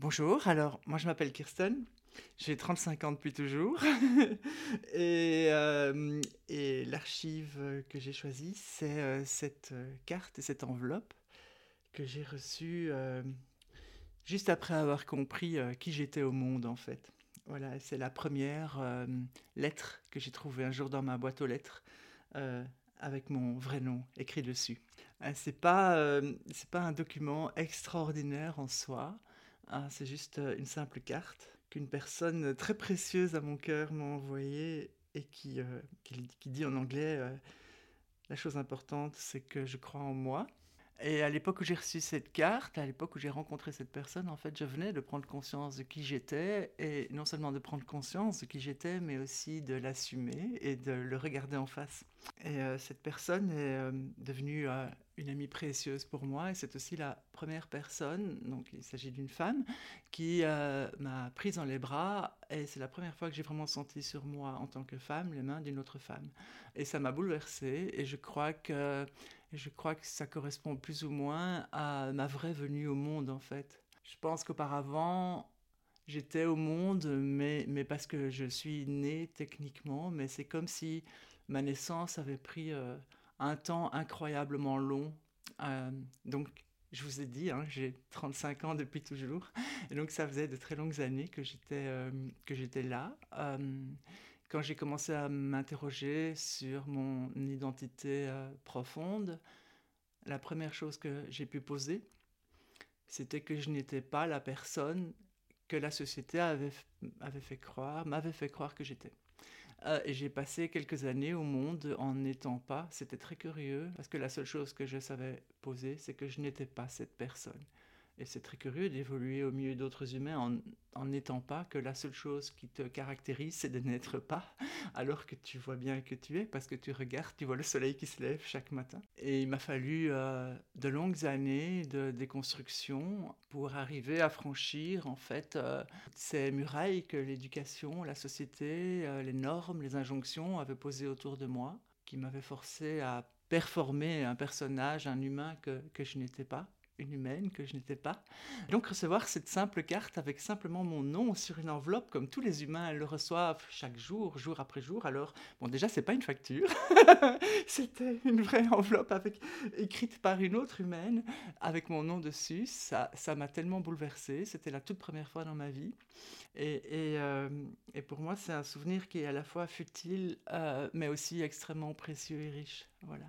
Bonjour, alors moi je m'appelle Kirsten, j'ai 35 ans depuis toujours et, euh, et l'archive que j'ai choisie c'est euh, cette euh, carte et cette enveloppe que j'ai reçue euh, juste après avoir compris qui j'étais au monde en fait. Voilà, c'est la première lettre que j'ai trouvée un jour dans ma boîte aux lettres avec mon vrai nom écrit dessus. C'est pas, pas un document extraordinaire en soi, hein, c'est juste euh, une simple carte qu'une personne très précieuse à mon cœur m'a envoyée et qui, euh, dit en anglais euh, la chose importante c'est que je crois en moi. Et à l'époque où j'ai reçu cette carte, à l'époque où j'ai rencontré cette personne, en fait, je venais de prendre conscience de qui j'étais, et non seulement de prendre conscience de qui j'étais, mais aussi de l'assumer et de le regarder en face. Et euh, cette personne est euh, devenue euh, une amie précieuse pour moi, et c'est aussi la première personne, donc il s'agit d'une femme, qui m'a prise dans les bras, et c'est la première fois que j'ai vraiment senti sur moi, en tant que femme, les mains d'une autre femme. Et ça m'a bouleversée, et je crois que je crois que ça correspond plus ou moins à ma vraie venue au monde, en fait. Je pense qu'auparavant, j'étais au monde, mais, mais parce que je suis née techniquement, mais c'est comme si ma naissance avait pris euh, un temps incroyablement long. Euh, donc, je vous ai dit, hein, j'ai 35 ans depuis toujours, et donc ça faisait de très longues années que j'étais euh, là. Quand j'ai commencé à m'interroger sur mon identité euh, profonde, la première chose que j'ai pu poser, c'était que je n'étais pas la personne que la société avait, avait fait croire, m'avait fait croire que j'étais. Euh, et j'ai passé quelques années au monde en n'étant pas. C'était très curieux parce que la seule chose que je savais poser, c'est que je n'étais pas cette personne. Et c'est très curieux d'évoluer au milieu d'autres humains en n'étant pas que la seule chose qui te caractérise, c'est de n'être pas, alors que tu vois bien que tu es, parce que tu regardes, tu vois le soleil qui se lève chaque matin. Et il m'a fallu euh, de longues années de déconstruction pour arriver à franchir en fait euh, ces murailles que l'éducation, la société, euh, les normes, les injonctions avaient posées autour de moi, qui m'avaient forcé à performer un personnage, un humain que je n'étais pas une humaine que je n'étais pas. Donc recevoir cette simple carte avec simplement mon nom sur une enveloppe, comme tous les humains le reçoivent chaque jour, jour après jour. Alors, bon, déjà, c'est pas une facture, c'était une vraie enveloppe avec, écrite par une autre humaine, avec mon nom dessus. Ça, ça m'a tellement bouleversée. C'était la toute première fois dans ma vie. Et, et, euh, et pour moi, c'est un souvenir qui est à la fois futile, euh, mais aussi extrêmement précieux et riche. Voilà.